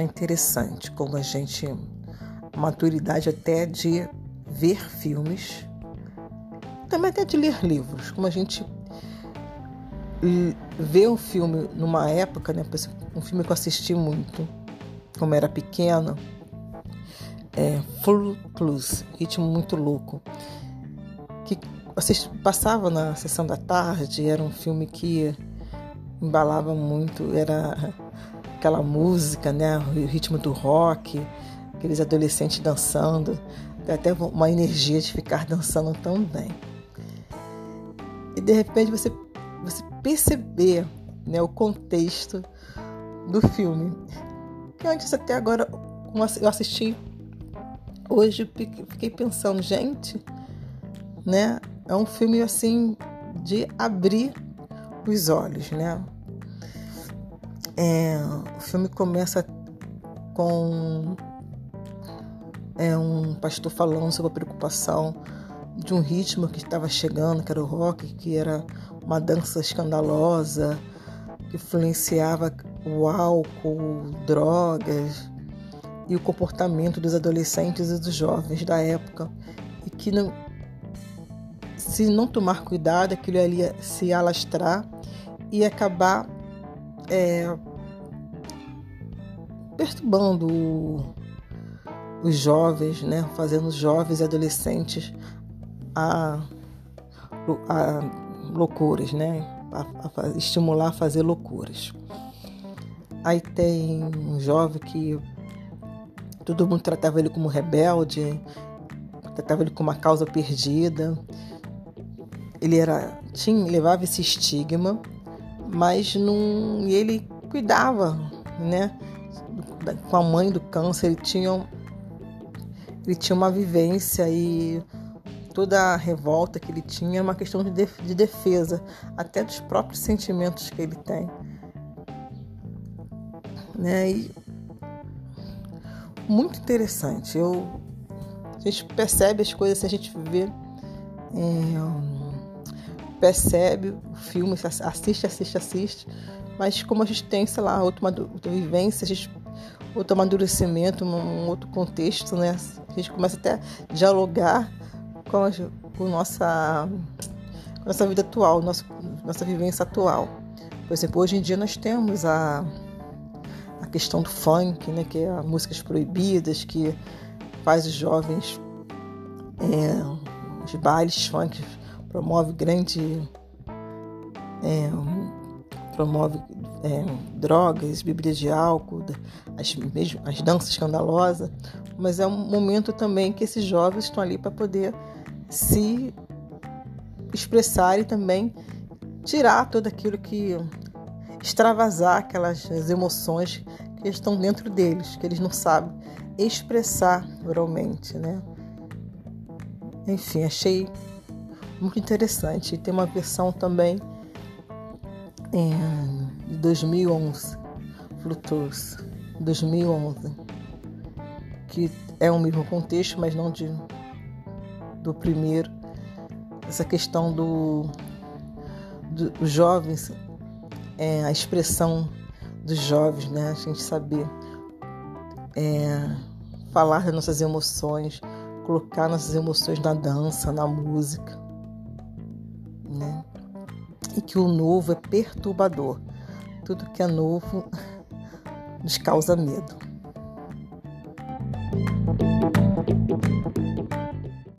é interessante como a gente maturidade até de ver filmes, também até de ler livros, como a gente vê um filme numa época, né, um filme que eu assisti muito, como era pequena, é Full Plus, ritmo muito louco, que assisti, passava na sessão da tarde, era um filme que embalava muito, era aquela música, né, o ritmo do rock, aqueles adolescentes dançando, até uma energia de ficar dançando tão bem. E de repente você, você perceber né, o contexto do filme. Que antes até agora eu assisti hoje fiquei pensando, gente, né? É um filme assim de abrir os olhos, né? É, o filme começa com é, um pastor falando sobre a preocupação de um ritmo que estava chegando, que era o rock, que era uma dança escandalosa, que influenciava o álcool, drogas e o comportamento dos adolescentes e dos jovens da época, e que não, se não tomar cuidado, aquilo ali ia se alastrar e acabar é, perturbando os jovens, né, fazendo os jovens e adolescentes a, a loucuras, né, a, a estimular a fazer loucuras. Aí tem um jovem que todo mundo tratava ele como rebelde, tratava ele como uma causa perdida. Ele era tinha levava esse estigma, mas não ele cuidava, né? Com a mãe do câncer, ele tinha ele tinha uma vivência e toda a revolta que ele tinha é uma questão de, de defesa, até dos próprios sentimentos que ele tem. Né? E muito interessante. Eu, a gente percebe as coisas, a gente vê, é, percebe o filme, assiste, assiste, assiste, mas como a gente tem, sei lá, outra, outra vivência, a gente outro amadurecimento, um outro contexto, né? A gente começa até a dialogar com a, com nossa, com nossa vida atual, nossa, nossa vivência atual. Por exemplo, hoje em dia nós temos a, a questão do funk, né? Que é músicas proibidas, que faz os jovens é, os bailes funk promove grande é, promove é, drogas, bebidas de álcool, as, mesmo, as danças escandalosas, mas é um momento também que esses jovens estão ali para poder se expressar e também tirar tudo aquilo que extravasar aquelas emoções que estão dentro deles, que eles não sabem expressar oralmente, né? Enfim, achei muito interessante. Tem uma versão também em 2011, Flutus, 2011, que é o mesmo contexto, mas não de, do primeiro. Essa questão do, do dos jovens, é, a expressão dos jovens, né? A gente saber é, falar das nossas emoções, colocar nossas emoções na dança, na música, que o novo é perturbador. Tudo que é novo nos causa medo.